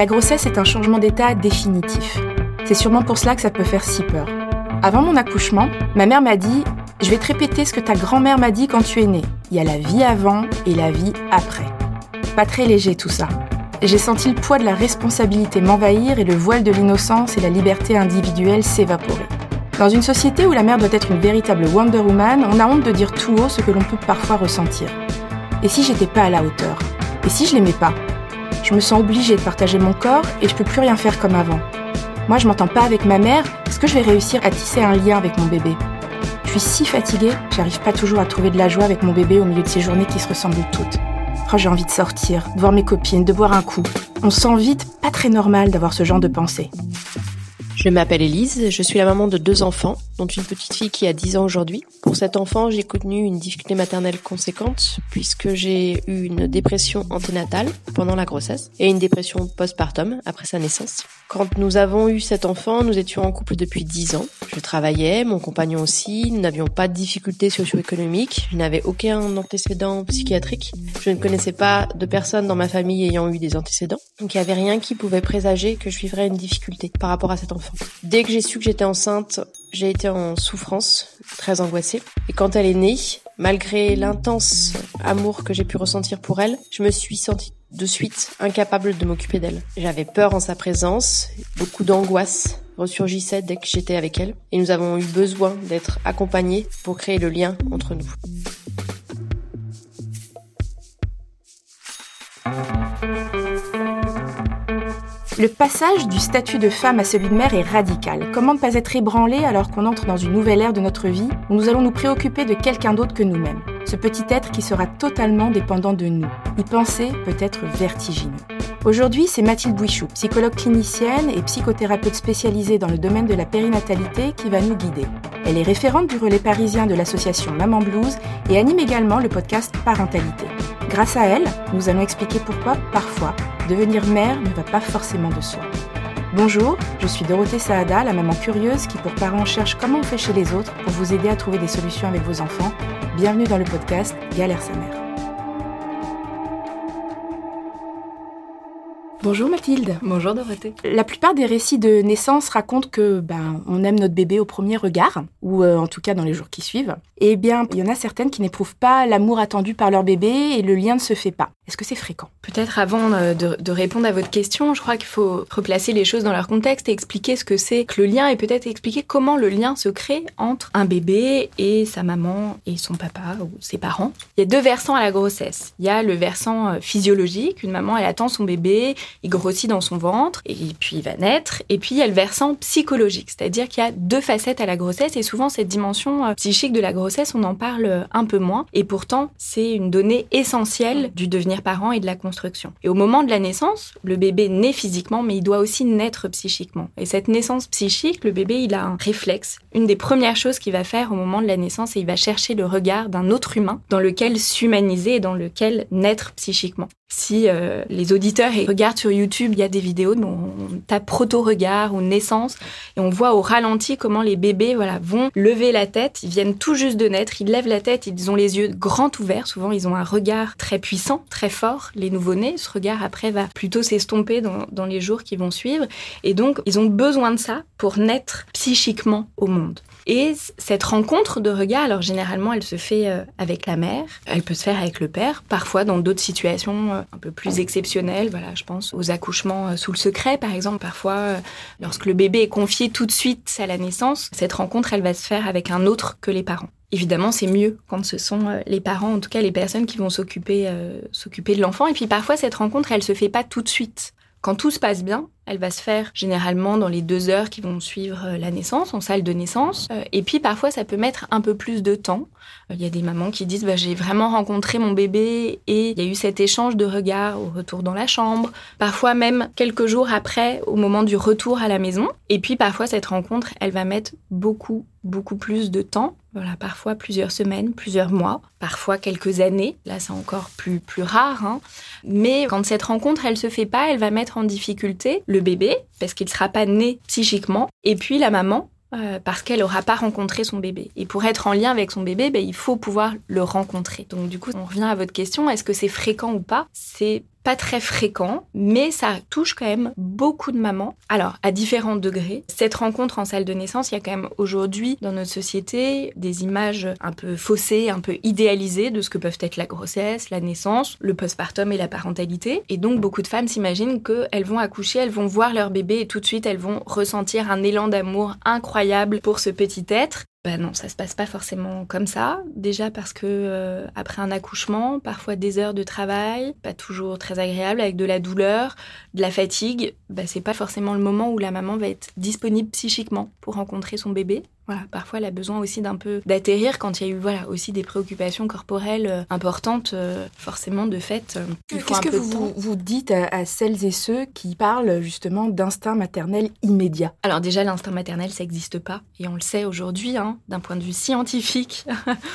la grossesse est un changement d'état définitif. C'est sûrement pour cela que ça peut faire si peur. Avant mon accouchement, ma mère m'a dit Je vais te répéter ce que ta grand-mère m'a dit quand tu es née. Il y a la vie avant et la vie après. Pas très léger tout ça. J'ai senti le poids de la responsabilité m'envahir et le voile de l'innocence et la liberté individuelle s'évaporer. Dans une société où la mère doit être une véritable Wonder Woman, on a honte de dire tout haut ce que l'on peut parfois ressentir. Et si j'étais pas à la hauteur? Et si je l'aimais pas? Je me sens obligée de partager mon corps et je peux plus rien faire comme avant. Moi, je m'entends pas avec ma mère, est-ce que je vais réussir à tisser un lien avec mon bébé Je suis si fatiguée, j'arrive pas toujours à trouver de la joie avec mon bébé au milieu de ces journées qui se ressemblent toutes. Oh, j'ai envie de sortir, de voir mes copines, de boire un coup. On se sent vite pas très normal d'avoir ce genre de pensée. Je m'appelle Elise, je suis la maman de deux enfants, dont une petite fille qui a 10 ans aujourd'hui. Pour cet enfant, j'ai connu une difficulté maternelle conséquente puisque j'ai eu une dépression anténatale pendant la grossesse et une dépression postpartum après sa naissance. Quand nous avons eu cet enfant, nous étions en couple depuis 10 ans. Je travaillais, mon compagnon aussi, nous n'avions pas de difficultés socio-économiques, je n'avais aucun antécédent psychiatrique, je ne connaissais pas de personnes dans ma famille ayant eu des antécédents, donc il n'y avait rien qui pouvait présager que je vivrais une difficulté par rapport à cet enfant. Dès que j'ai su que j'étais enceinte, j'ai été en souffrance, très angoissée. Et quand elle est née, malgré l'intense amour que j'ai pu ressentir pour elle, je me suis sentie de suite incapable de m'occuper d'elle. J'avais peur en sa présence, beaucoup d'angoisse ressurgissait dès que j'étais avec elle, et nous avons eu besoin d'être accompagnés pour créer le lien entre nous. Le passage du statut de femme à celui de mère est radical. Comment ne pas être ébranlé alors qu'on entre dans une nouvelle ère de notre vie où nous allons nous préoccuper de quelqu'un d'autre que nous-mêmes? Ce petit être qui sera totalement dépendant de nous. Y penser peut être vertigineux. Aujourd'hui, c'est Mathilde Bouichou, psychologue clinicienne et psychothérapeute spécialisée dans le domaine de la périnatalité, qui va nous guider. Elle est référente du relais parisien de l'association Maman Blues et anime également le podcast Parentalité. Grâce à elle, nous allons expliquer pourquoi, parfois, devenir mère ne va pas forcément de soi. Bonjour, je suis Dorothée Saada, la maman curieuse qui pour parents cherche comment on fait chez les autres pour vous aider à trouver des solutions avec vos enfants. Bienvenue dans le podcast Galère sa mère. Bonjour Mathilde. Bonjour Dorothée. La plupart des récits de naissance racontent que ben on aime notre bébé au premier regard ou euh, en tout cas dans les jours qui suivent. Eh bien, il y en a certaines qui n'éprouvent pas l'amour attendu par leur bébé et le lien ne se fait pas. Est-ce que c'est fréquent? Peut-être avant euh, de, répondre à votre question, je crois qu'il faut replacer les choses dans leur contexte et expliquer ce que c'est que le lien et peut-être expliquer comment le lien se crée entre un bébé et sa maman et son papa ou ses parents. Il y a deux versants à la grossesse. Il y a le versant euh, physiologique, une maman elle attend son bébé, il grossit dans son ventre et puis il va naître. Et puis il y a le versant psychologique, c'est-à-dire qu'il y a deux facettes à la grossesse et souvent cette dimension euh, psychique de la grossesse, on en parle un peu moins. Et pourtant, c'est une donnée essentielle du devenir parent et de la construction. Et au moment de la naissance, le bébé naît physiquement, mais il doit aussi naître psychiquement. Et cette naissance psychique, le bébé, il a un réflexe. Une des premières choses qu'il va faire au moment de la naissance, c'est il va chercher le regard d'un autre humain dans lequel s'humaniser et dans lequel naître psychiquement. Si euh, les auditeurs regardent sur YouTube, il y a des vidéos dont on tape proto-regard ou naissance et on voit au ralenti comment les bébés voilà, vont lever la tête. Ils viennent tout juste de naître, ils lèvent la tête, ils ont les yeux grands ouverts. Souvent, ils ont un regard très puissant, très fort. Les nouveau-nés, ce regard après va plutôt s'estomper dans, dans les jours qui vont suivre. Et donc, ils ont besoin de ça pour naître psychiquement au monde. Et cette rencontre de regard, alors généralement, elle se fait euh, avec la mère, elle peut se faire avec le père, parfois dans d'autres situations euh, un peu plus exceptionnelles. Voilà, je pense aux accouchements euh, sous le secret, par exemple. Parfois, lorsque le bébé est confié tout de suite à la naissance, cette rencontre, elle va se faire avec un autre que les parents. Évidemment, c'est mieux quand ce sont les parents, en tout cas les personnes qui vont s'occuper s'occuper de l'enfant. Et puis parfois, cette rencontre, elle se fait pas tout de suite. Quand tout se passe bien, elle va se faire généralement dans les deux heures qui vont suivre euh, la naissance, en salle de naissance. Euh, et puis parfois, ça peut mettre un peu plus de temps. Euh, il y a des mamans qui disent bah, j'ai vraiment rencontré mon bébé et il y a eu cet échange de regards au retour dans la chambre. Parfois même quelques jours après, au moment du retour à la maison. Et puis parfois, cette rencontre, elle va mettre beaucoup, beaucoup plus de temps. Voilà, parfois plusieurs semaines, plusieurs mois, parfois quelques années. Là, c'est encore plus, plus rare. Hein. Mais quand cette rencontre, elle se fait pas, elle va mettre en difficulté le bébé, parce qu'il ne sera pas né psychiquement, et puis la maman, euh, parce qu'elle n'aura pas rencontré son bébé. Et pour être en lien avec son bébé, ben, il faut pouvoir le rencontrer. Donc du coup, on revient à votre question, est-ce que c'est fréquent ou pas? C'est pas très fréquent, mais ça touche quand même beaucoup de mamans. Alors, à différents degrés. Cette rencontre en salle de naissance, il y a quand même aujourd'hui dans notre société des images un peu faussées, un peu idéalisées de ce que peuvent être la grossesse, la naissance, le postpartum et la parentalité. Et donc, beaucoup de femmes s'imaginent qu'elles vont accoucher, elles vont voir leur bébé et tout de suite, elles vont ressentir un élan d'amour incroyable pour ce petit être. Ben non, ça se passe pas forcément comme ça. Déjà parce que euh, après un accouchement, parfois des heures de travail, pas toujours très agréable, avec de la douleur, de la fatigue, ben c'est pas forcément le moment où la maman va être disponible psychiquement pour rencontrer son bébé. Voilà, parfois elle a besoin aussi d'un peu d'atterrir quand il y a eu voilà aussi des préoccupations corporelles euh, importantes, euh, forcément de fait. Euh, Qu'est-ce que vous, vous dites à, celles et ceux qui parlent justement d'instinct maternel immédiat? Alors déjà l'instinct maternel ça n'existe pas et on le sait aujourd'hui hein, d'un point de vue scientifique,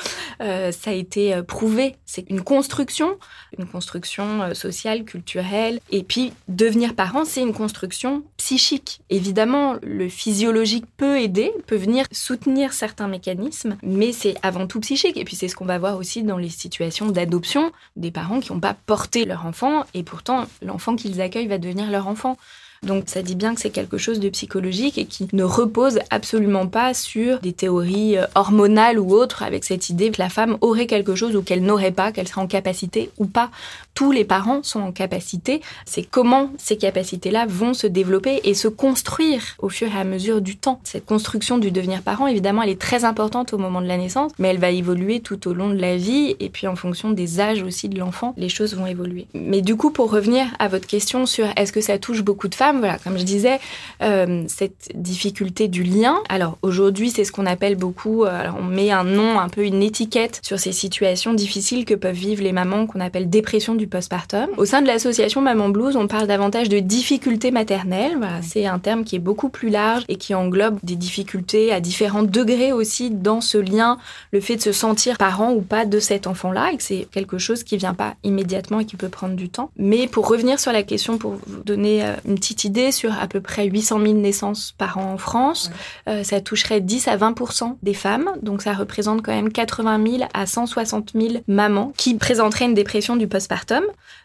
ça a été prouvé. C'est une construction, une construction sociale, culturelle et puis devenir parent c'est une construction psychique. Évidemment le physiologique peut aider, peut venir soutenir certains mécanismes, mais c'est avant tout psychique. Et puis c'est ce qu'on va voir aussi dans les situations d'adoption des parents qui n'ont pas porté leur enfant et pourtant l'enfant qu'ils accueillent va devenir leur enfant. Donc ça dit bien que c'est quelque chose de psychologique et qui ne repose absolument pas sur des théories euh, hormonales ou autres avec cette idée que la femme aurait quelque chose ou qu'elle n'aurait pas, qu'elle serait en capacité ou pas. Tous les parents sont en capacité. C'est comment ces capacités-là vont se développer et se construire au fur et à mesure du temps. Cette construction du devenir parent, évidemment, elle est très importante au moment de la naissance, mais elle va évoluer tout au long de la vie et puis en fonction des âges aussi de l'enfant, les choses vont évoluer. Mais du coup, pour revenir à votre question sur est-ce que ça touche beaucoup de femmes, voilà, comme je disais, euh, cette difficulté du lien. Alors aujourd'hui, c'est ce qu'on appelle beaucoup, euh, on met un nom, un peu une étiquette sur ces situations difficiles que peuvent vivre les mamans qu'on appelle dépression du postpartum. Au sein de l'association Maman Blues, on parle davantage de difficultés maternelles. Voilà, c'est un terme qui est beaucoup plus large et qui englobe des difficultés à différents degrés aussi dans ce lien, le fait de se sentir parent ou pas de cet enfant-là, et que c'est quelque chose qui vient pas immédiatement et qui peut prendre du temps. Mais pour revenir sur la question, pour vous donner euh, une petite idée, sur à peu près 800 000 naissances par an en France. Euh, ça toucherait 10 à 20% des femmes, donc ça représente quand même 80 000 à 160 000 mamans qui présenteraient une dépression du postpartum.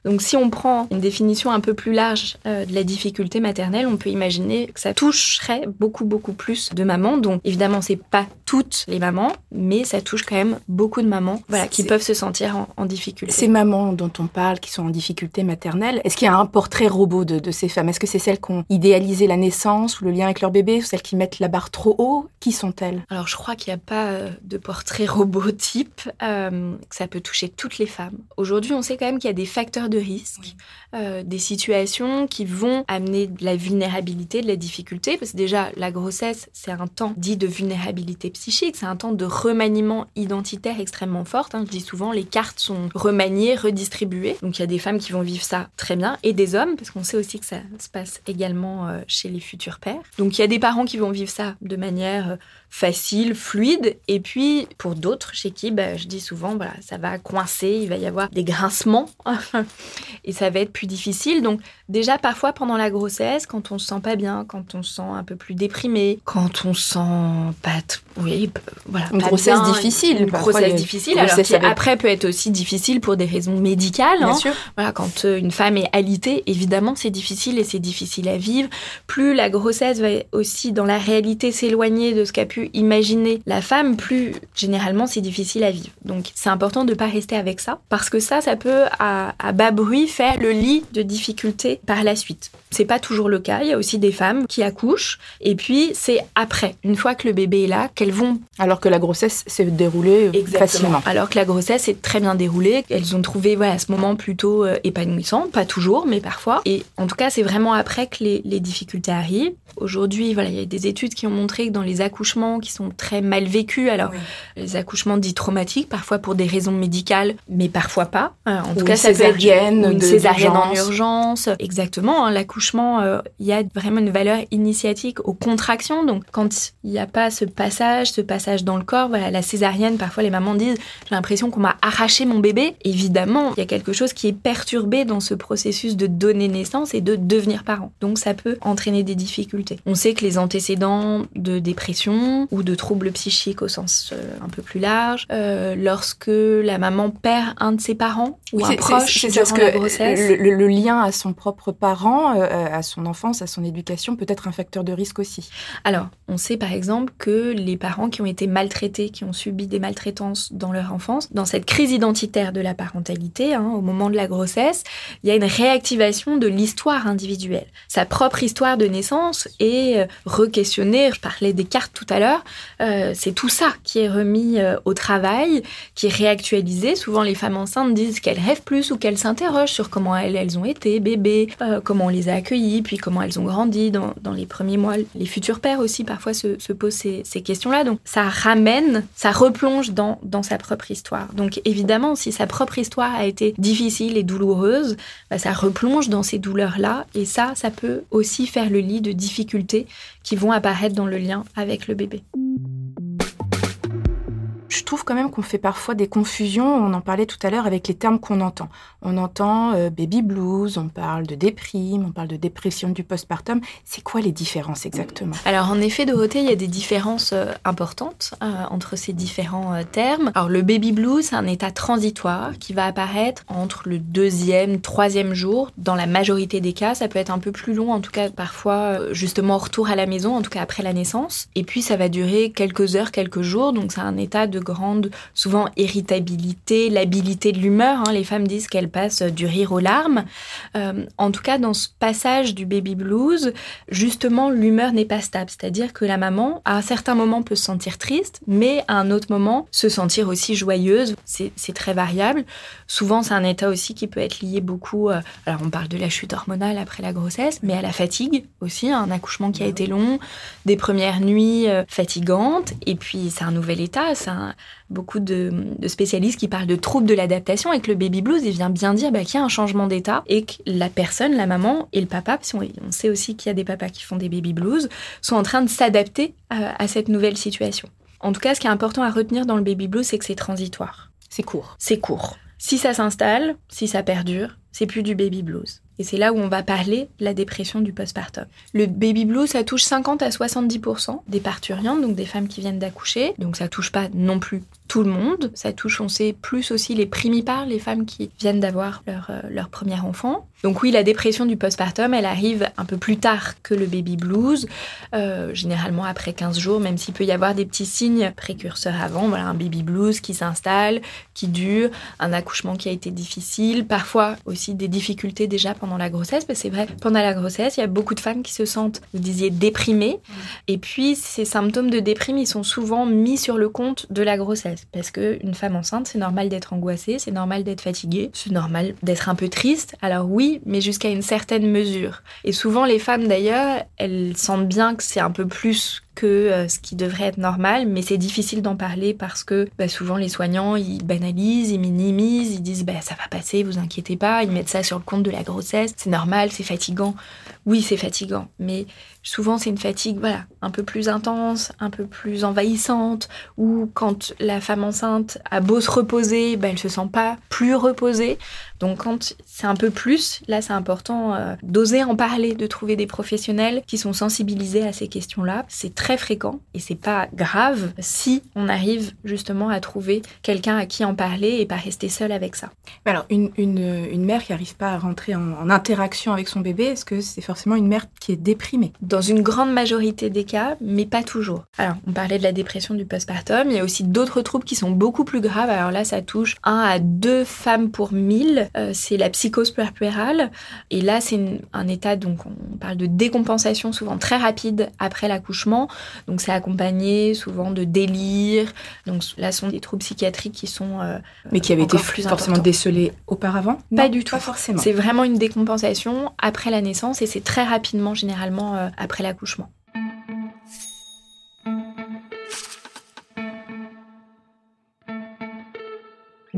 Donc si on prend une définition un peu plus large euh, de la difficulté maternelle, on peut imaginer que ça toucherait beaucoup beaucoup plus de mamans. Donc évidemment, c'est pas toutes les mamans, mais ça touche quand même beaucoup de mamans, voilà, qui peuvent se sentir en, difficulté. Ces mamans dont on parle, qui sont en difficulté maternelle, est-ce qu'il y a un portrait robot de, de ces femmes? Est-ce que c'est celles qui ont idéalisé la naissance ou le lien avec leur bébé, ou celles qui mettent la barre trop haut? Qui sont-elles? Alors, je crois qu'il n'y a pas euh, de portrait robot type, euh, que ça peut toucher toutes les femmes. Aujourd'hui, on sait quand même qu'il y a des facteurs de risque, euh, des situations qui vont amener de la vulnérabilité, de la difficulté, parce que déjà, la grossesse, c'est un temps dit de vulnérabilité psychique, c'est un temps de remaniement identitaire extrêmement fort. Hein. Je dis souvent, les cartes sont remaniées, redistribuées. Donc, il y a des femmes qui vont vivre ça très bien, et des hommes, parce qu'on sait aussi que ça se passe également euh, chez les futurs pères. Donc il y a des parents qui vont vivre ça de manière euh, facile, fluide, et puis pour d'autres chez qui, bah, je dis souvent, voilà, ça va coincer, il va y avoir des grincements, et ça va être plus difficile. Donc déjà parfois pendant la grossesse, quand on se sent pas bien, quand on se sent un peu plus déprimé, quand on se sent pas, oui, voilà, une grossesse difficile, une grossesse difficile, alors qui après peut être aussi difficile pour des raisons médicales. Bien hein. sûr. Voilà, quand euh, une femme est alitée, évidemment c'est difficile et c'est difficile à vivre. Plus la grossesse va aussi dans la réalité s'éloigner de ce qu'a pu imaginer la femme, plus généralement c'est difficile à vivre. Donc c'est important de ne pas rester avec ça parce que ça, ça peut à, bas bruit faire le lit de difficultés par la suite. C'est pas toujours le cas. Il y a aussi des femmes qui accouchent et puis c'est après, une fois que le bébé est là, qu'elles vont. Alors que la grossesse s'est déroulée euh, facilement. Alors que la grossesse est très bien déroulée. Elles ont trouvé voilà, ce moment plutôt euh, épanouissant, pas toujours, mais parfois. Et en tout cas, c'est vraiment après que les, les difficultés arrivent. Aujourd'hui, voilà, il y a des études qui ont montré que dans les accouchements qui sont très mal vécus, alors les accouchements dits traumatiques, parfois pour des raisons médicales, mais parfois pas. Euh, en tout cas, ça césarienne, une césarienne en urgence. Exactement. Hein, l'accouchement, euh, il y a vraiment une valeur initiatique aux contractions. Donc, quand il n'y a pas ce passage, ce passage dans le corps, voilà, la césarienne, parfois les mamans disent, j'ai l'impression qu'on m'a arraché mon bébé. Évidemment, il y a quelque chose qui est perturbé dans ce processus de donner naissance et de devenir parent. Donc, ça peut entraîner des difficultés on sait que les antécédents de dépression ou de troubles psychiques au sens euh, un peu plus large, euh, lorsque la maman perd un de ses parents, ou un proche durant la grossesse. Le, lien à son propre parent, euh, à son enfance, à son éducation peut être un facteur de risque aussi. Alors, on sait par exemple que les parents qui ont été maltraités, qui ont subi des maltraitances dans leur enfance, dans cette crise identitaire de la parentalité, hein, au moment de la grossesse, il y a une réactivation de l'histoire individuelle. Sa propre histoire de naissance est euh, re-questionnée. Je parlais des cartes tout à l'heure. Euh, c'est tout ça qui est remis au travail, qui est réactualisé. Souvent, les femmes enceintes disent qu'elles rêvent plus ou qu'elles s'interrogent sur comment elles, elles ont été bébés, euh, comment on les a accueillis, puis comment elles ont grandi dans, dans les premiers mois. Les futurs pères aussi parfois se, se posent ces, ces questions-là. Donc ça ramène, ça replonge dans, dans sa propre histoire. Donc évidemment, si sa propre histoire a été difficile et douloureuse, bah, ça replonge dans ces douleurs-là. Et ça, ça peut aussi faire le lit de difficultés qui vont apparaître dans le lien avec le bébé je trouve quand même qu'on fait parfois des confusions, on en parlait tout à l'heure avec les termes qu'on entend. On entend euh, baby blues, on parle de déprime, on parle de dépression du postpartum. C'est quoi les différences exactement? Alors en effet, Dorothée, il y a des différences euh, importantes euh, entre ces différents termes. Alors le baby blues, c'est un état transitoire qui va apparaître entre le deuxième, troisième jour. Dans la majorité des cas, ça peut être un peu plus long, en tout cas parfois justement retour à la maison, en tout cas après la naissance. Et puis ça va durer quelques heures, quelques jours, donc c'est un état de grande, souvent irritabilité, l'habilité de l'humeur. Hein. Les femmes disent qu'elles passent du rire aux larmes. Euh, en tout cas, dans ce passage du baby blues, justement, l'humeur n'est pas stable. C'est-à-dire que la maman, à un certain moment, peut se sentir triste, mais à un autre moment, se sentir aussi joyeuse. C'est très variable. Souvent, c'est un état aussi qui peut être lié beaucoup. Euh, alors, on parle de la chute hormonale après la grossesse, mais à la fatigue aussi, un accouchement qui a été long, des premières nuits euh, fatigantes, et puis c'est un nouvel état, c'est beaucoup de, spécialistes qui parlent de troubles de l'adaptation et que le baby blues, il vient bien dire bah, qu'il y a un changement d'état et que la personne, la maman et le papa, parce on, sait aussi qu'il y a des papas qui font des baby blues, sont en train de s'adapter à, cette nouvelle situation. En tout cas, ce qui est important à retenir dans le baby blues, c'est que c'est transitoire. C'est court. C'est court. Si ça s'installe, si ça perdure, c'est plus du baby blues. Et c'est là où on va parler de la dépression du postpartum. Le baby blues, ça touche 50 à 70% des parturientes, donc des femmes qui viennent d'accoucher. Donc ça touche pas non plus tout le monde. Ça touche, on sait, plus aussi les primipares, les femmes qui viennent d'avoir leur, euh, leur premier enfant. Donc oui, la dépression du postpartum, elle arrive un peu plus tard que le baby blues, euh, généralement après 15 jours, même s'il peut y avoir des petits signes précurseurs avant. Voilà, un baby blues qui s'installe, qui dure, un accouchement qui a été difficile, parfois aussi des difficultés déjà pendant la grossesse. Mais c'est vrai, pendant la grossesse, il y a beaucoup de femmes qui se sentent, vous disiez, déprimées. Et puis, ces symptômes de déprime, ils sont souvent mis sur le compte de la grossesse. Parce qu'une femme enceinte, c'est normal d'être angoissée, c'est normal d'être fatiguée, c'est normal d'être un peu triste. Alors oui, mais jusqu'à une certaine mesure. Et souvent, les femmes d'ailleurs, elles sentent bien que c'est un peu plus que euh, ce qui devrait être normal, mais c'est difficile d'en parler parce que bah, souvent les soignants, ils banalisent, ils minimisent, ils disent bah, ça va passer, vous inquiétez pas, ils mettent ça sur le compte de la grossesse, c'est normal, c'est fatigant. Oui, c'est fatigant, mais souvent c'est une fatigue voilà, un peu plus intense, un peu plus envahissante, ou quand la femme enceinte a beau se reposer, bah, elle se sent pas plus reposée. Donc quand c'est un peu plus, là c'est important euh, d'oser en parler, de trouver des professionnels qui sont sensibilisés à ces questions-là. C'est très fréquent et c'est pas grave si on arrive justement à trouver quelqu'un à qui en parler et pas rester seul avec ça. Alors une, une, une mère qui n'arrive pas à rentrer en, en interaction avec son bébé, est-ce que c'est forcément une mère qui est déprimée? Dans une grande majorité des cas, mais pas toujours. Alors on parlait de la dépression du postpartum, il y a aussi d'autres troubles qui sont beaucoup plus graves. Alors là ça touche un à deux femmes pour mille euh, c'est la psychose puerpérale. Et là, c'est un état, donc on parle de décompensation souvent très rapide après l'accouchement. Donc c'est accompagné souvent de délire. Donc là, ce sont des troubles psychiatriques qui sont... Euh, Mais qui avaient été plus forcément décelés auparavant? Pas du tout. Pas forcément. C'est vraiment une décompensation après la naissance et c'est très rapidement, généralement, euh, après l'accouchement.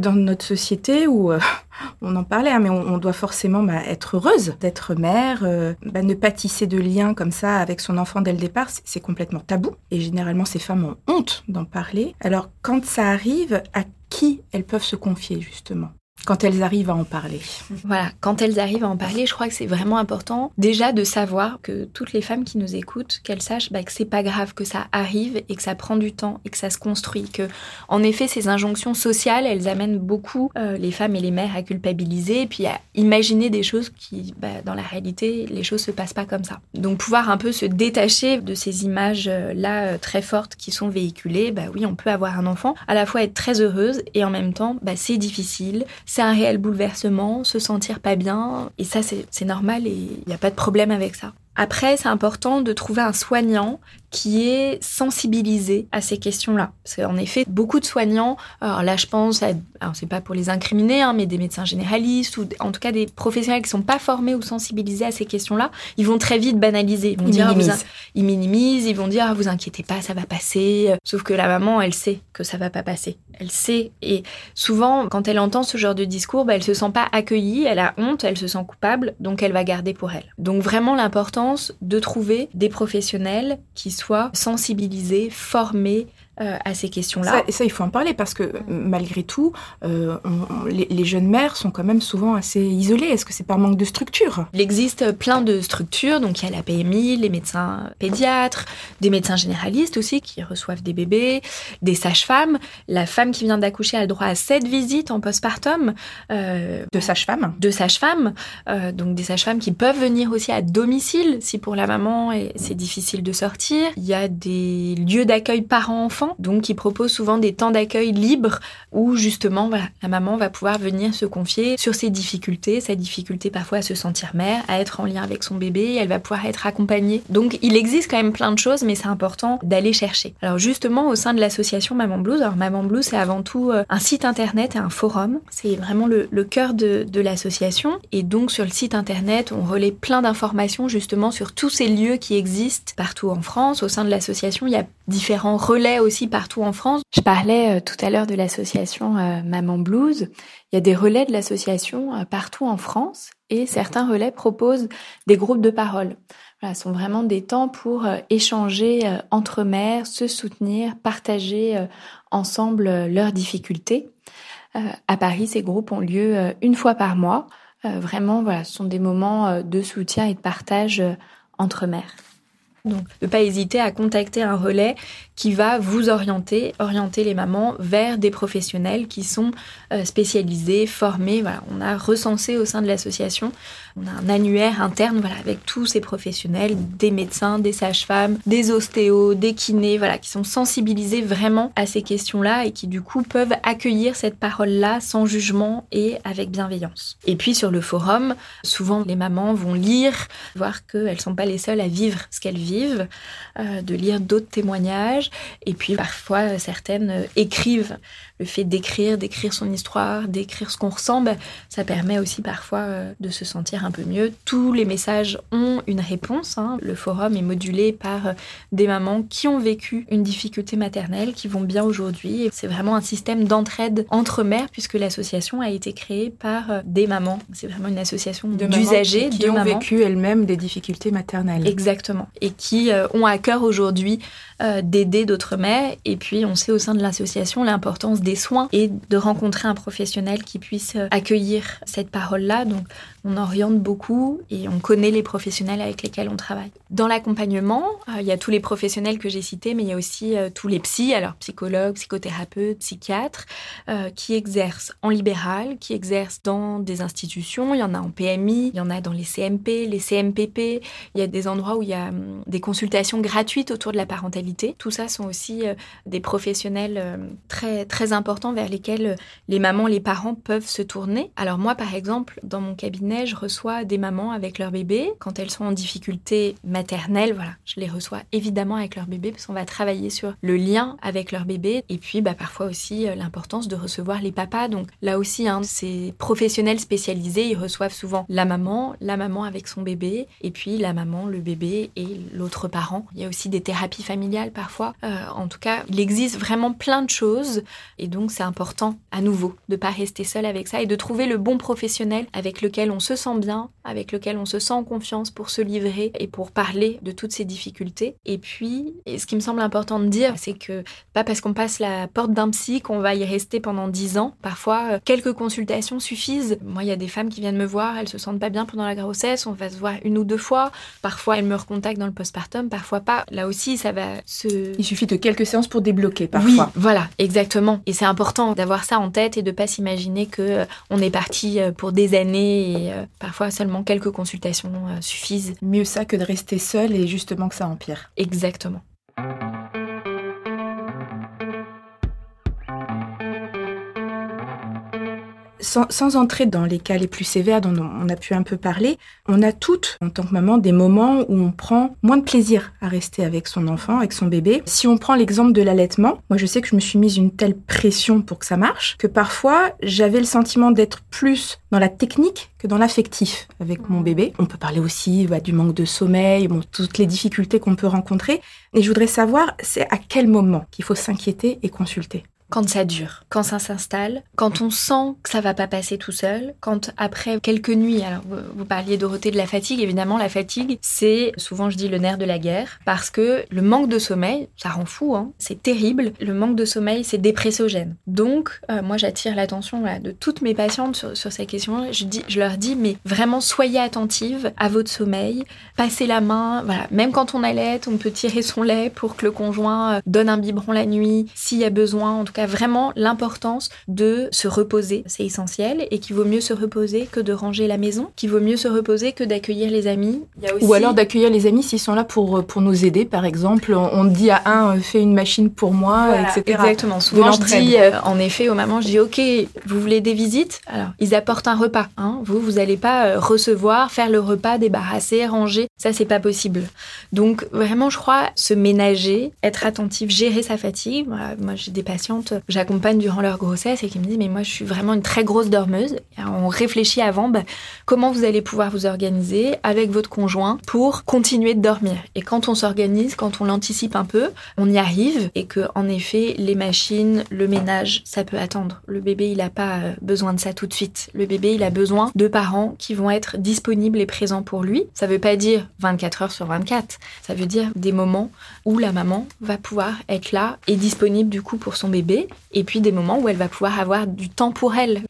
Dans notre société où euh, on en parlait, hein, mais on, doit forcément bah, être heureuse d'être mère, euh, bah, ne pas tisser de liens comme ça avec son enfant dès le départ, c'est complètement tabou. Et généralement, ces femmes ont honte d'en parler. Alors, quand ça arrive, à qui elles peuvent se confier justement? Quand elles arrivent à en parler. Voilà, quand elles arrivent à en parler, je crois que c'est vraiment important déjà de savoir que toutes les femmes qui nous écoutent, qu'elles sachent bah, que c'est pas grave, que ça arrive et que ça prend du temps et que ça se construit. Que, en effet, ces injonctions sociales, elles amènent beaucoup euh, les femmes et les mères à culpabiliser et puis à imaginer des choses qui, bah, dans la réalité, les choses se passent pas comme ça. Donc pouvoir un peu se détacher de ces images-là euh, très fortes qui sont véhiculées, bah oui, on peut avoir un enfant, à la fois être très heureuse et en même temps, bah, c'est difficile c'est un réel bouleversement, se sentir pas bien, et ça c'est normal et il n'y a pas de problème avec ça. Après, c'est important de trouver un soignant qui est sensibilisé à ces questions-là. Parce qu'en effet, beaucoup de soignants, alors là je pense, à, alors c'est pas pour les incriminer, hein, mais des médecins généralistes ou en tout cas des professionnels qui sont pas formés ou sensibilisés à ces questions-là, ils vont très vite banaliser. Ils vont dire, minimisent. ils minimisent, ils vont dire, ah, vous inquiétez pas, ça va passer. Sauf que la maman, elle sait que ça va pas passer. Elle sait. Et souvent, quand elle entend ce genre de discours, bah, elle se sent pas accueillie, elle a honte, elle se sent coupable, donc elle va garder pour elle. Donc vraiment l'importance de trouver des professionnels qui sont soit sensibilisés, formés euh, à ces questions-là. Ça, ça, il faut en parler parce que malgré tout, euh, on, les, les, jeunes mères sont quand même souvent assez isolées. Est-ce que c'est par manque de structure? Il existe plein de structures. Donc il y a la PMI, les médecins pédiatres, des médecins généralistes aussi qui reçoivent des bébés, des sages-femmes. La femme qui vient d'accoucher a le droit à sept visites en postpartum. Euh, de sages-femmes De sages-femmes. Euh, donc des sages-femmes qui peuvent venir aussi à domicile si pour la maman c'est difficile de sortir. Il y a des lieux d'accueil parents-enfants donc ils proposent souvent des temps d'accueil libres où justement la maman va pouvoir venir se confier sur ses difficultés, sa difficulté parfois à se sentir mère, à être en lien avec son bébé, elle va pouvoir être accompagnée. Donc il existe quand même plein de choses, mais c'est important d'aller chercher. Alors justement au sein de l'association Maman Blues, alors Maman Blues c'est avant tout euh, un site internet et un forum, c'est vraiment le, cœur de, de l'association et donc sur le site internet on relaie plein d'informations justement sur tous ces lieux qui existent partout en France. Au sein de l'association il y a différents relais aussi partout en France. Je parlais euh, tout à l'heure de l'association euh, Maman Blues. Il y a des relais de l'association euh, partout en France et certains relais proposent des groupes de parole. Voilà, ce sont vraiment des temps pour échanger entre mères, se soutenir, partager ensemble leurs difficultés. À Paris, ces groupes ont lieu une fois par mois. Vraiment, voilà, ce sont des moments de soutien et de partage entre mères. Donc, ne pas hésiter à contacter un relais qui va vous orienter, orienter les mamans vers des professionnels qui sont euh, spécialisés, formés. Voilà, on a recensé au sein de l'association, on a un annuaire interne, voilà, avec tous ces professionnels, des médecins, des sages-femmes, des ostéos, des kinés, voilà, qui sont sensibilisés vraiment à ces questions-là et qui du coup peuvent accueillir cette parole-là sans jugement et avec bienveillance. Et puis sur le forum, souvent les mamans vont lire, voir qu'elles sont pas les seules à vivre ce qu'elles vivent, euh, de lire d'autres témoignages et puis parfois, certaines euh, écrivent. Le fait d'écrire, d'écrire son histoire, d'écrire ce qu'on ressent, ben, ça permet aussi parfois euh, de se sentir un peu mieux. Tous les messages ont une réponse. Hein. Le forum est modulé par euh, des mamans qui ont vécu une difficulté maternelle, qui vont bien aujourd'hui. C'est vraiment un système d'entraide entre mères puisque l'association a été créée par des mamans. C'est vraiment une association d'usagers, qui, qui de ont mamans. vécu elles-mêmes des difficultés maternelles. Exactement. Et qui ont à cœur aujourd'hui d'aider d'autres mères. Et puis, on sait au sein de l'association l'importance des soins et de rencontrer un professionnel qui puisse euh, accueillir cette parole-là. Donc, on oriente beaucoup et on connaît les professionnels avec lesquels on travaille. Dans l'accompagnement, euh, il y a tous les professionnels que j'ai cités, mais il y a aussi euh, tous les psys, alors psychologues, psychothérapeutes, psychiatres, euh, qui exercent en libéral, qui exercent dans des institutions. Il y en a en PMI, il y en a dans les CMP, les CMPP. Il y a des endroits où il y a hum, des consultations gratuites autour de la parentalité. Tout ça sont aussi euh, des professionnels euh, très très importants vers lesquels les mamans, les parents peuvent se tourner. Alors moi, par exemple, dans mon cabinet je reçois des mamans avec leur bébé. Quand elles sont en difficulté maternelle, voilà, je les reçois évidemment avec leur bébé parce qu'on va travailler sur le lien avec leur bébé. Et puis, bah, parfois aussi euh, l'importance de recevoir les papas. Donc là aussi, hein, ces professionnels spécialisés, ils reçoivent souvent la maman, la maman avec son bébé, et puis la maman, le bébé et l'autre parent. Il y a aussi des thérapies familiales parfois. Euh, en tout cas, il existe vraiment plein de choses et donc c'est important à nouveau de pas rester seul avec ça et de trouver le bon professionnel avec lequel on se sent bien, avec lequel on se sent en confiance pour se livrer et pour parler de toutes ces difficultés. Et puis, ce qui me semble important de dire, c'est que pas parce qu'on passe la porte d'un psy qu'on va y rester pendant dix ans. Parfois, euh, quelques consultations suffisent. Moi, il y a des femmes qui viennent me voir, elles se sentent pas bien pendant la grossesse, on va se voir une ou deux fois. Parfois, elles me recontactent dans le postpartum, parfois pas. Là aussi, ça va se... Il suffit de quelques séances pour débloquer parfois. Oui, voilà, exactement. Et c'est important d'avoir ça en tête et de pas s'imaginer que euh, on est parti euh, pour des années et parfois seulement quelques consultations suffisent. Mieux ça que de rester seul et justement que ça empire. Exactement. Sans, entrer dans les cas les plus sévères dont on a pu un peu parler, on a toutes, en tant que maman, des moments où on prend moins de plaisir à rester avec son enfant, avec son bébé. Si on prend l'exemple de l'allaitement, moi je sais que je me suis mise une telle pression pour que ça marche, que parfois j'avais le sentiment d'être plus dans la technique que dans l'affectif avec mon bébé. On peut parler aussi bah, du manque de sommeil, bon, toutes les difficultés qu'on peut rencontrer. Et je voudrais savoir, c'est à quel moment qu'il faut s'inquiéter et consulter? Quand ça dure, quand ça s'installe, quand on sent que ça va pas passer tout seul, quand après quelques nuits, alors vous, parliez Dorothée de la fatigue, évidemment la fatigue, c'est souvent je dis le nerf de la guerre, parce que le manque de sommeil, ça rend fou, hein, c'est terrible, le manque de sommeil c'est dépressogène. Donc euh, moi j'attire l'attention de toutes mes patientes sur, sur ces questions, je, dis, je leur dis mais vraiment soyez attentives à votre sommeil, passez la main, voilà, même quand on allait, on peut tirer son lait pour que le conjoint euh, donne un biberon la nuit, s'il y a besoin, en tout cas vraiment l'importance de se reposer, c'est essentiel, et qu'il vaut mieux se reposer que de ranger la maison, qu'il vaut mieux se reposer que d'accueillir les amis. Ou alors d'accueillir les amis s'ils sont là pour, pour nous aider, par exemple. On dit à un, euh, fais une machine pour moi, etc. Exactement. Souvent, je dis, euh, en effet, aux mamans, je dis, OK, vous voulez des visites? Alors, ils apportent un repas. Hein. Vous, vous n'allez pas euh, recevoir, faire le repas, débarrasser, ranger. Ça, c'est pas possible. Donc, vraiment, je crois, se ménager, être attentif, gérer sa fatigue. moi, j'ai des patientes j'accompagne durant leur grossesse et qui me disent mais moi je suis vraiment une très grosse dormeuse. on réfléchit avant bah, comment vous allez pouvoir vous organiser avec votre conjoint pour continuer de dormir. Et quand on s'organise, quand on l'anticipe un peu, on y arrive et que en effet les machines, le ménage, ça peut attendre. Le bébé il n'a pas euh, besoin de ça tout de suite. Le bébé il a besoin de parents qui vont être disponibles et présents pour lui. Ça veut pas dire 24 heures sur 24. Ça veut dire des moments où la maman va pouvoir être là et disponible du coup pour son bébé et puis des moments où elle va pouvoir avoir du temps pour elle.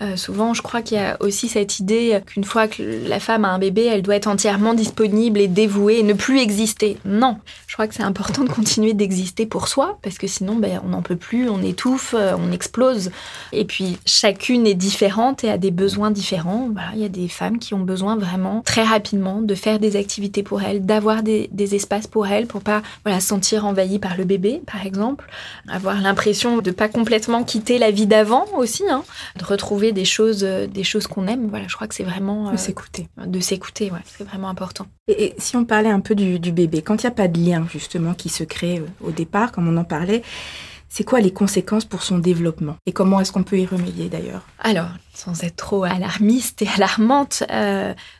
Euh, souvent, je crois qu'il y a aussi cette idée qu'une fois que la femme a un bébé, elle doit être entièrement disponible et dévouée et ne plus exister. Non, je crois que c'est important de continuer d'exister pour soi, parce que sinon, ben, on n'en peut plus, on étouffe, euh, on explose. Et puis, chacune est différente et a des besoins différents. il y a des femmes qui ont besoin vraiment très rapidement de faire des activités pour elles, d'avoir des, espaces pour elles, pour pas voilà, se sentir envahies par le bébé, par exemple, avoir l'impression de pas complètement quitter la vie d'avant aussi, hein. de retrouver des choses, euh, des choses qu'on aime. Voilà, je crois que c'est vraiment de euh, s'écouter. De s'écouter, ouais, c'est vraiment important. Et, si on parlait un peu du, bébé, quand il n'y a pas de lien justement qui se crée euh, au départ, comme on en parlait. C'est quoi les conséquences pour son développement Et comment est-ce qu'on peut y remédier d'ailleurs? Alors, sans être trop alarmiste et alarmante,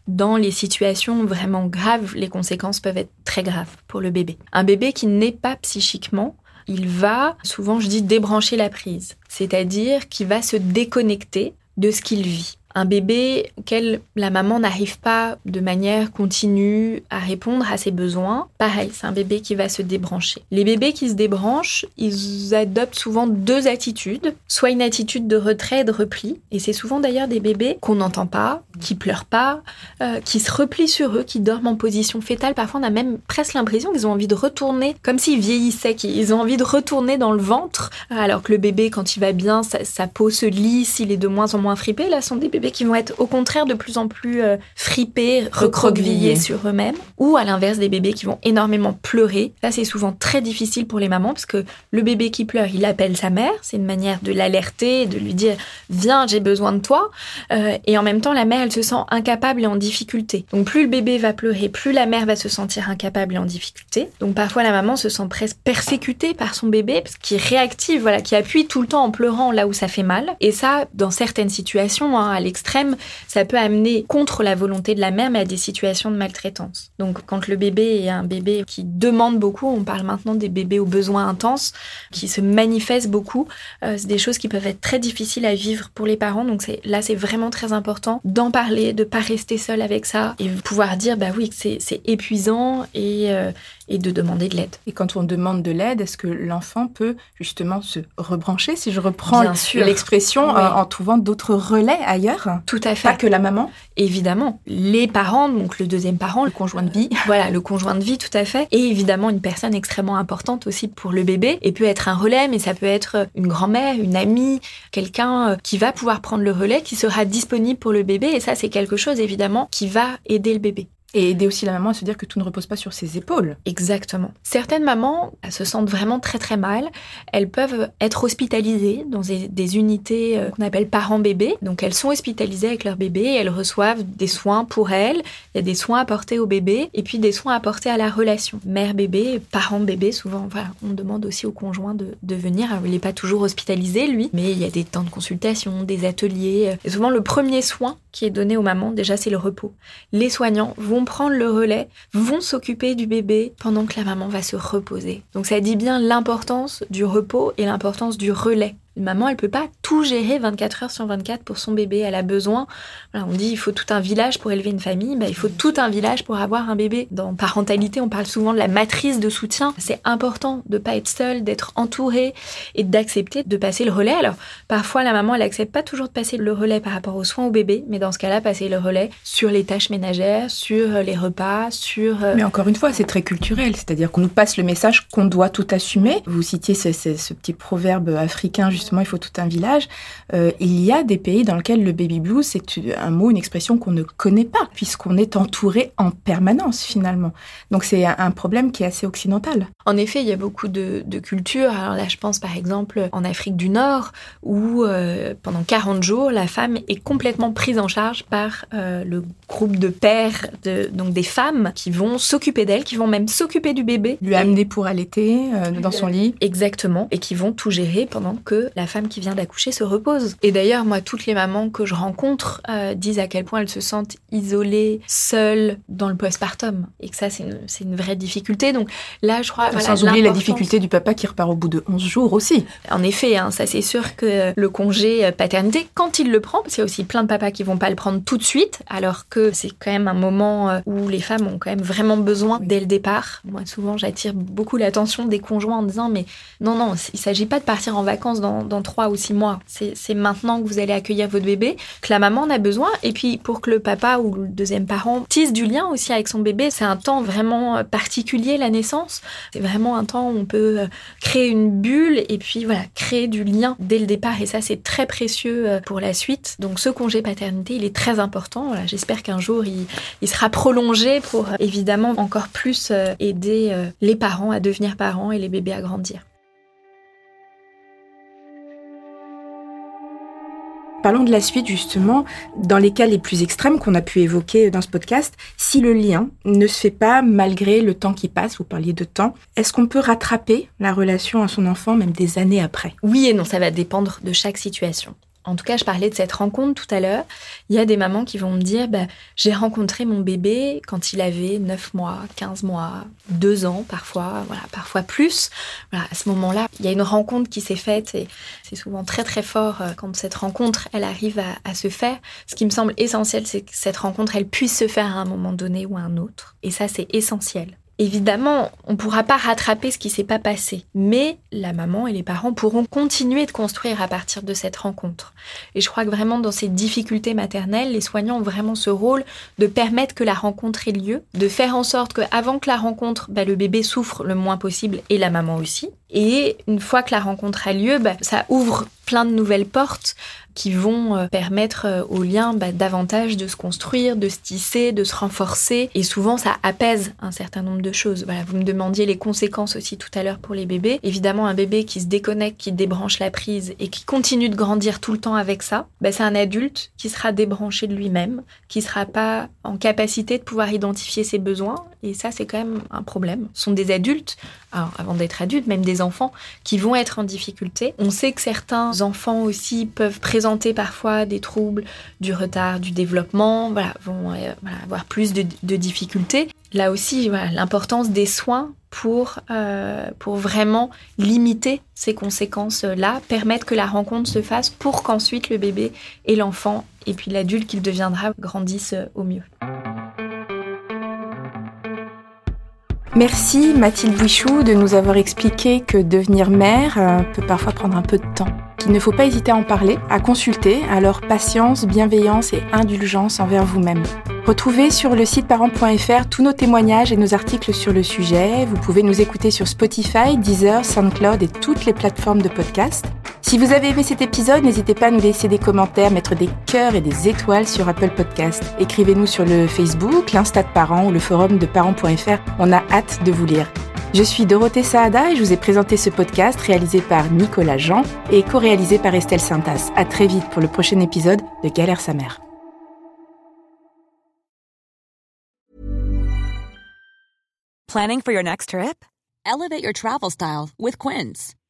dans les situations vraiment graves, les conséquences peuvent être très graves pour le bébé. Un bébé qui n'est pas psychiquement il va, souvent je dis, débrancher la prise, c'est-à-dire qu'il va se déconnecter de ce qu'il vit un bébé auquel la maman n'arrive pas de manière continue à répondre à ses besoins, pareil, c'est un bébé qui va se débrancher. Les bébés qui se débranchent, ils adoptent souvent deux attitudes, soit une attitude de retrait et de repli, et c'est souvent d'ailleurs des bébés qu'on n'entend pas, qui pleurent pas, euh, qui se replient sur eux, qui dorment en position fétale. Parfois, on a même presque l'impression qu'ils ont envie de retourner, comme s'ils vieillissaient, qu'ils ont envie de retourner dans le ventre, alors que le bébé, quand il va bien, sa, peau se lisse, il est de moins en moins fripé. Là, sont des bébés qui vont être au contraire de plus en plus euh, fripés, recroquevillés sur eux-mêmes, ou à l'inverse des bébés qui vont énormément pleurer. Ça, c'est souvent très difficile pour les mamans parce que le bébé qui pleure, il appelle sa mère, c'est une manière de l'alerter, de lui dire viens, j'ai besoin de toi, euh, et en même temps la mère, elle elle se sent incapable et en difficulté. Donc plus le bébé va pleurer, plus la mère va se sentir incapable et en difficulté. Donc parfois la maman se sent presque persécutée par son bébé, parce qu'il réactive, voilà, qui appuie tout le temps en pleurant là où ça fait mal. Et ça, dans certaines situations, hein, à l'extrême, ça peut amener contre la volonté de la mère, mais à des situations de maltraitance. Donc quand le bébé est un bébé qui demande beaucoup, on parle maintenant des bébés aux besoins intenses, qui se manifestent beaucoup, euh, c'est des choses qui peuvent être très difficiles à vivre pour les parents. Donc là, c'est vraiment très important d'en parler, de pas rester seul avec ça et pouvoir dire, bah oui, c'est épuisant et, euh, et de demander de l'aide. Et quand on demande de l'aide, est-ce que l'enfant peut justement se rebrancher, si je reprends l'expression, euh, en trouvant d'autres relais ailleurs Tout à fait. Pas que la maman Évidemment. Les parents, donc le deuxième parent, le conjoint de vie. Voilà, le conjoint de vie, tout à fait. Et évidemment, une personne extrêmement importante aussi pour le bébé. Et peut être un relais, mais ça peut être une grand-mère, une amie, quelqu'un euh, qui va pouvoir prendre le relais, qui sera disponible pour le bébé. Et ça, c'est quelque chose, évidemment, qui va aider le bébé. Et aider aussi la maman à se dire que tout ne repose pas sur ses épaules. Exactement. Certaines mamans se sentent vraiment très très mal. Elles peuvent être hospitalisées dans des, unités euh, qu'on appelle parents-bébés. Donc elles sont hospitalisées avec leur bébé elles reçoivent des soins pour elles. Il y a des soins apportés au bébé et puis des soins apportés à la relation. Mère-bébé, parent-bébé, souvent, on demande aussi au conjoint de, de venir. il n'est pas toujours hospitalisé, lui, mais il y a des temps de consultation, des ateliers. Et souvent, le premier soin qui est donné aux mamans, déjà, c'est le repos. Les soignants vont prendre le relais, vont s'occuper du bébé pendant que la maman va se reposer. Donc ça dit bien l'importance du repos et l'importance du relais. Une maman, elle peut pas tout gérer 24 heures sur 24 pour son bébé. Elle a besoin. on dit il faut tout un village pour élever une famille. Ben, il faut tout un village pour avoir un bébé. Dans parentalité, on parle souvent de la matrice de soutien. C'est important de pas être seule, d'être entourée et d'accepter de passer le relais. Alors parfois, la maman, elle accepte pas toujours de passer le relais par rapport aux soins au bébé, mais dans ce cas-là, passer le relais sur les tâches ménagères, sur les repas, sur. Euh, mais encore une fois, c'est très culturel. C'est-à-dire qu'on nous passe le message qu'on doit tout assumer. Vous citiez ce, ce petit proverbe africain justement, il faut tout un village. Euh, il y a des pays dans lesquels le baby blues, c'est un mot, une expression qu'on ne connaît pas, puisqu'on est entouré en permanence finalement. Donc c'est un problème qui est assez occidental. En effet, il y a beaucoup de, cultures. Alors là, je pense par exemple en Afrique du Nord, où euh, pendant 40 jours, la femme est complètement prise en charge par euh, le groupe de pères, de, donc des femmes qui vont s'occuper d'elle, qui vont même s'occuper du bébé. Lui amener pour allaiter dans son lit. Exactement. Et qui vont tout gérer pendant que la femme qui vient d'accoucher se repose. Et d'ailleurs, moi, toutes les mamans que je rencontre euh, disent à quel point elles se sentent isolées, seules dans le postpartum. Et que ça, c'est une, vraie difficulté. Donc là, je crois... Sans oublier la difficulté du papa qui repart au bout de 11 jours aussi. En effet, hein, ça c'est sûr que le congé euh, paternité, quand il le prend, parce qu'il y a aussi plein de papas qui vont pas le prendre tout de suite, alors que c'est quand même un moment euh, où les femmes ont quand même vraiment besoin dès le départ. Moi, souvent, j'attire beaucoup l'attention des conjoints en disant, mais non, non, il s'agit pas de partir en vacances dans dans trois ou six mois. C'est maintenant que vous allez accueillir votre bébé, que la maman en a besoin. Et puis pour que le papa ou le deuxième parent tisse du lien aussi avec son bébé, c'est un temps vraiment euh, particulier, la naissance. C'est vraiment un temps où on peut euh, créer une bulle et puis voilà, créer du lien dès le départ. Et ça, c'est très précieux euh, pour la suite. Donc ce congé paternité, il est très important. J'espère qu'un jour, il, sera prolongé pour évidemment encore plus aider les parents à devenir parents et les bébés à grandir. Parlons de la suite justement, dans les cas les plus extrêmes qu'on a pu évoquer dans ce podcast, si le lien ne se fait pas malgré le temps qui passe, vous parliez de temps, est-ce qu'on peut rattraper la relation à son enfant même des années après? Oui et non, ça va dépendre de chaque situation. En tout cas, je parlais de cette rencontre tout à l'heure. Il y a des mamans qui vont me dire bah, J'ai rencontré mon bébé quand il avait 9 mois, 15 mois, 2 ans parfois, voilà, parfois plus. À ce moment-là, il y a une rencontre qui s'est faite et c'est souvent très très fort euh, quand cette rencontre elle arrive à, à se faire. Ce qui me semble essentiel, c'est que cette rencontre elle puisse se faire à un moment donné ou à un autre. Et ça, c'est essentiel. Évidemment, on ne pourra pas rattraper ce qui s'est pas passé, mais la maman et les parents pourront continuer de construire à partir de cette rencontre. Et je crois que vraiment dans ces difficultés maternelles, les soignants ont vraiment ce rôle de permettre que la rencontre ait lieu, de faire en sorte qu'avant que la rencontre, bah, le bébé souffre le moins possible et la maman aussi. Et une fois que la rencontre a lieu, bah, ça ouvre plein de nouvelles portes qui vont euh, permettre euh, au lien bah, davantage de se construire, de se tisser, de se renforcer. Et souvent, ça apaise un certain nombre de choses. Voilà, vous me demandiez les conséquences aussi tout à l'heure pour les bébés. Évidemment, un bébé qui se déconnecte, qui débranche la prise et qui continue de grandir tout le temps avec ça, bah, c'est un adulte qui sera débranché de lui-même, qui sera pas en capacité de pouvoir identifier ses besoins. Et ça, c'est quand même un problème. Ce sont des adultes, avant d'être adultes, même des enfants, qui vont être en difficulté. On sait que certains enfants aussi peuvent présenter parfois des troubles, du retard du développement, voilà, vont euh, avoir plus de, difficultés. Là aussi, l'importance des soins pour, euh, pour vraiment limiter ces conséquences-là, permettre que la rencontre se fasse pour qu'ensuite le bébé et l'enfant, et puis l'adulte qu'il deviendra, grandissent au mieux. Merci Mathilde Bouichou de nous avoir expliqué que devenir mère euh, peut parfois prendre un peu de temps qu'il ne faut pas hésiter à en parler, à consulter, alors patience, bienveillance et indulgence envers vous-même. Retrouvez sur le site parents.fr tous nos témoignages et nos articles sur le sujet. Vous pouvez nous écouter sur Spotify, Deezer, SoundCloud et toutes les plateformes de podcast. Si vous avez aimé cet épisode, n'hésitez pas à nous laisser des commentaires, mettre des cœurs et des étoiles sur Apple Podcast. Écrivez-nous sur le Facebook, l'Insta de parents ou le forum de parents.fr. On a hâte de vous lire. Je suis Dorothée Saada et je vous ai présenté ce podcast réalisé par Nicolas Jean et co-réalisé par Estelle Sintas. À très vite pour le prochain épisode de Galère sa mère. Planning for your next trip? Elevate your travel style with Quince.